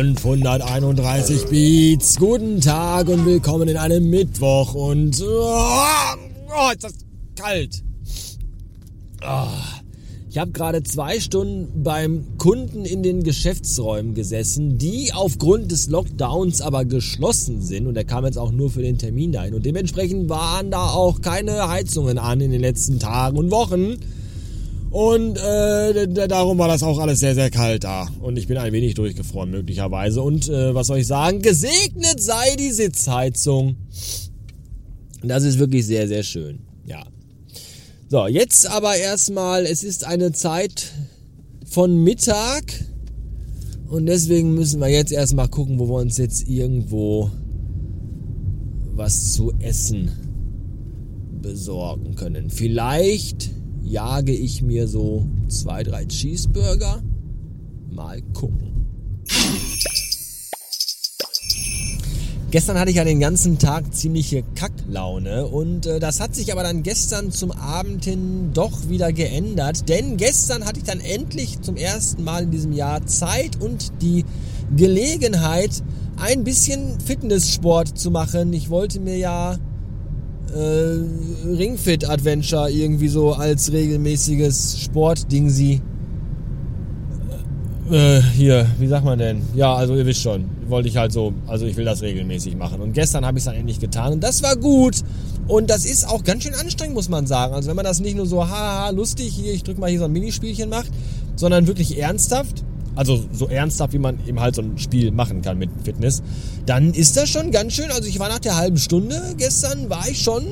531 Beats. Guten Tag und willkommen in einem Mittwoch und oh, oh ist das kalt. Oh. Ich habe gerade zwei Stunden beim Kunden in den Geschäftsräumen gesessen, die aufgrund des Lockdowns aber geschlossen sind und er kam jetzt auch nur für den Termin dahin und dementsprechend waren da auch keine Heizungen an in den letzten Tagen und Wochen. Und äh, darum war das auch alles sehr, sehr kalt da. Und ich bin ein wenig durchgefroren möglicherweise. Und äh, was soll ich sagen? Gesegnet sei die Sitzheizung. Das ist wirklich sehr, sehr schön. Ja. So, jetzt aber erstmal, es ist eine Zeit von Mittag. Und deswegen müssen wir jetzt erstmal gucken, wo wir uns jetzt irgendwo was zu essen besorgen können. Vielleicht jage ich mir so zwei, drei Cheeseburger. Mal gucken. Gestern hatte ich ja den ganzen Tag ziemliche Kacklaune und äh, das hat sich aber dann gestern zum Abend hin doch wieder geändert, denn gestern hatte ich dann endlich zum ersten Mal in diesem Jahr Zeit und die Gelegenheit, ein bisschen Fitnesssport zu machen. Ich wollte mir ja äh, Ringfit Adventure irgendwie so als regelmäßiges Sportding sie. Äh, hier, wie sagt man denn? Ja, also ihr wisst schon, wollte ich halt so, also ich will das regelmäßig machen. Und gestern habe ich es dann endlich getan und das war gut. Und das ist auch ganz schön anstrengend, muss man sagen. Also wenn man das nicht nur so haha lustig hier, ich drücke mal hier so ein Minispielchen macht, sondern wirklich ernsthaft, also so ernsthaft, wie man eben halt so ein Spiel machen kann mit Fitness, dann ist das schon ganz schön. Also ich war nach der halben Stunde gestern, war ich schon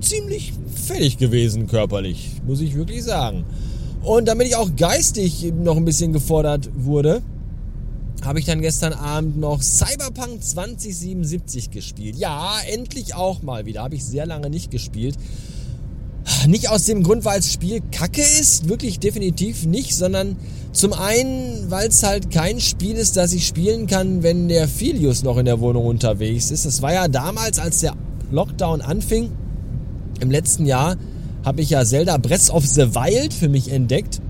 ziemlich fertig gewesen körperlich, muss ich wirklich sagen. Und damit ich auch geistig noch ein bisschen gefordert wurde, habe ich dann gestern Abend noch Cyberpunk 2077 gespielt. Ja, endlich auch mal wieder. Habe ich sehr lange nicht gespielt. Nicht aus dem Grund, weil das Spiel kacke ist, wirklich definitiv nicht, sondern zum einen, weil es halt kein Spiel ist, das ich spielen kann, wenn der Filius noch in der Wohnung unterwegs ist. Das war ja damals, als der Lockdown anfing, im letzten Jahr, habe ich ja Zelda Breath of the Wild für mich entdeckt.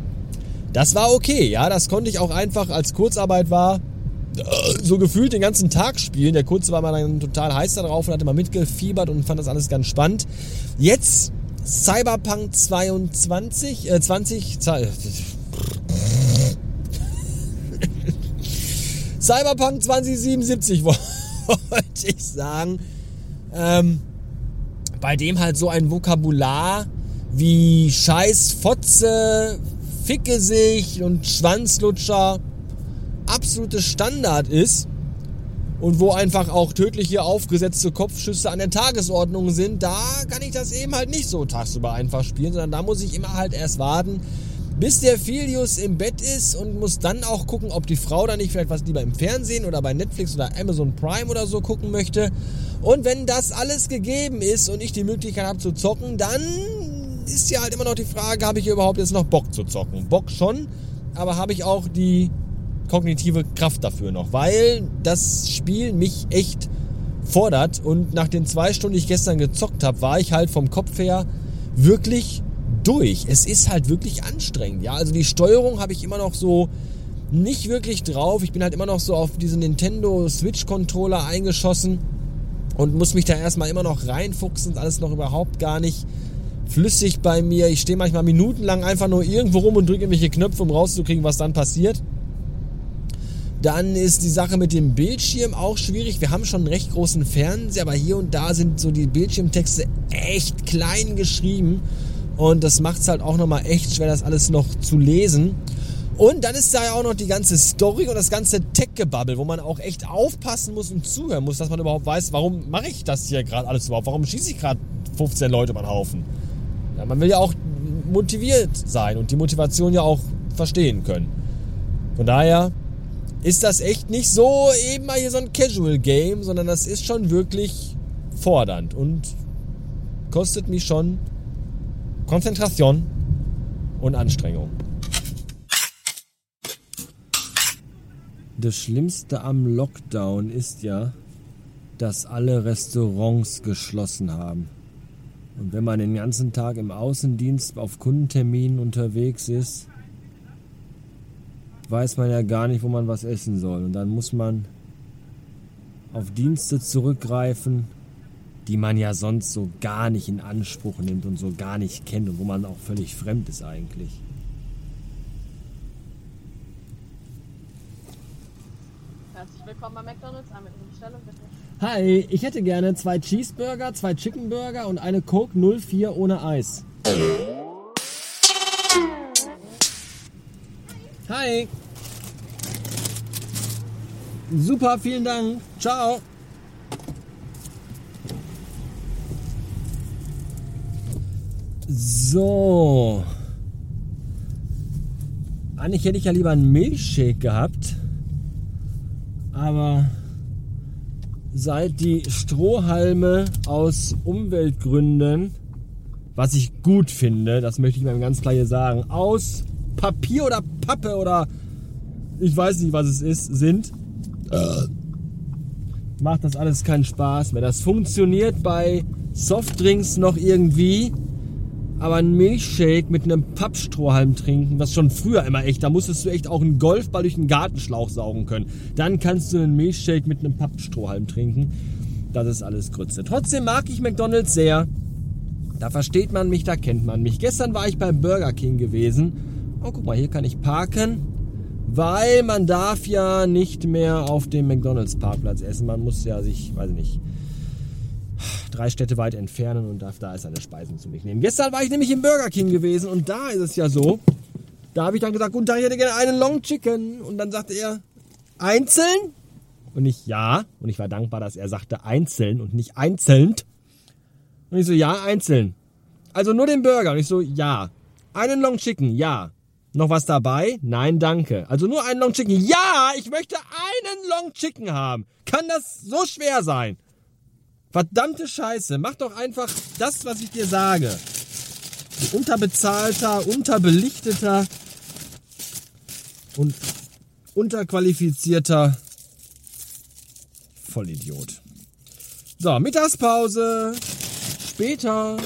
Das war okay, ja, das konnte ich auch einfach als Kurzarbeit war, so gefühlt den ganzen Tag spielen. Der Kurze war mal dann total heiß darauf und hatte mal mitgefiebert und fand das alles ganz spannend. Jetzt Cyberpunk 22, äh, 20, Cyberpunk 2077 wollte ich sagen. Ähm, bei dem halt so ein Vokabular wie Scheiß, Fotze, Ficke sich und Schwanzlutscher absolutes Standard ist und wo einfach auch tödliche aufgesetzte Kopfschüsse an der Tagesordnung sind, da kann ich das eben halt nicht so tagsüber einfach spielen, sondern da muss ich immer halt erst warten, bis der Filius im Bett ist und muss dann auch gucken, ob die Frau da nicht vielleicht was lieber im Fernsehen oder bei Netflix oder Amazon Prime oder so gucken möchte. Und wenn das alles gegeben ist und ich die Möglichkeit habe zu zocken, dann ist ja halt immer noch die Frage, habe ich überhaupt jetzt noch Bock zu zocken? Bock schon, aber habe ich auch die kognitive Kraft dafür noch, weil das Spiel mich echt fordert und nach den zwei Stunden, die ich gestern gezockt habe, war ich halt vom Kopf her wirklich durch. Es ist halt wirklich anstrengend, ja. Also die Steuerung habe ich immer noch so nicht wirklich drauf. Ich bin halt immer noch so auf diesen Nintendo Switch Controller eingeschossen und muss mich da erstmal immer noch reinfuchsen. Ist alles noch überhaupt gar nicht flüssig bei mir. Ich stehe manchmal minutenlang einfach nur irgendwo rum und drücke irgendwelche Knöpfe, um rauszukriegen, was dann passiert. Dann ist die Sache mit dem Bildschirm auch schwierig. Wir haben schon einen recht großen Fernseher, aber hier und da sind so die Bildschirmtexte echt klein geschrieben. Und das macht es halt auch nochmal echt schwer, das alles noch zu lesen. Und dann ist da ja auch noch die ganze Story und das ganze Tech-Gebabbel, wo man auch echt aufpassen muss und zuhören muss, dass man überhaupt weiß, warum mache ich das hier gerade alles überhaupt? Warum schieße ich gerade 15 Leute über den Haufen? Ja, man will ja auch motiviert sein und die Motivation ja auch verstehen können. Von daher ist das echt nicht so eben mal hier so ein Casual Game, sondern das ist schon wirklich fordernd und kostet mich schon Konzentration und Anstrengung. Das Schlimmste am Lockdown ist ja, dass alle Restaurants geschlossen haben. Und wenn man den ganzen Tag im Außendienst auf Kundenterminen unterwegs ist, weiß man ja gar nicht, wo man was essen soll. Und dann muss man auf Dienste zurückgreifen, die man ja sonst so gar nicht in Anspruch nimmt und so gar nicht kennt und wo man auch völlig fremd ist eigentlich. Herzlich willkommen bei McDonalds. Einmal Ihre Bestellung bitte. Hi, ich hätte gerne zwei Cheeseburger, zwei Chickenburger und eine Coke 04 ohne Eis. Hi. Super, vielen Dank. Ciao. So. Eigentlich hätte ich ja lieber einen Milchshake gehabt. Aber seit die Strohhalme aus Umweltgründen, was ich gut finde, das möchte ich mal ganz klar hier sagen, aus Papier oder Pappe oder ich weiß nicht, was es ist, sind, äh, macht das alles keinen Spaß mehr. Das funktioniert bei Softdrinks noch irgendwie, aber ein Milchshake mit einem Pappstrohhalm trinken, was schon früher immer echt, da musstest du echt auch einen Golfball durch einen Gartenschlauch saugen können. Dann kannst du einen Milchshake mit einem Pappstrohhalm trinken. Das ist alles Grütze. Trotzdem mag ich McDonald's sehr. Da versteht man mich, da kennt man mich. Gestern war ich beim Burger King gewesen. Oh, guck mal, hier kann ich parken. Weil man darf ja nicht mehr auf dem McDonald's Parkplatz essen. Man muss ja sich, weiß ich nicht, drei Städte weit entfernen und darf da seine Speisen zu mich nehmen. Gestern war ich nämlich im Burger King gewesen und da ist es ja so, da habe ich dann gesagt, guten Tag, ich hätte gerne einen Long Chicken. Und dann sagte er, einzeln? Und ich, ja. Und ich war dankbar, dass er sagte einzeln und nicht einzeln. Und ich so, ja, einzeln. Also nur den Burger. Und ich so, ja. Einen Long Chicken, ja. Noch was dabei? Nein, danke. Also nur einen Long Chicken. Ja, ich möchte einen Long Chicken haben. Kann das so schwer sein? Verdammte Scheiße, mach doch einfach das, was ich dir sage. Du unterbezahlter, unterbelichteter und unterqualifizierter Vollidiot. So, Mittagspause. Später.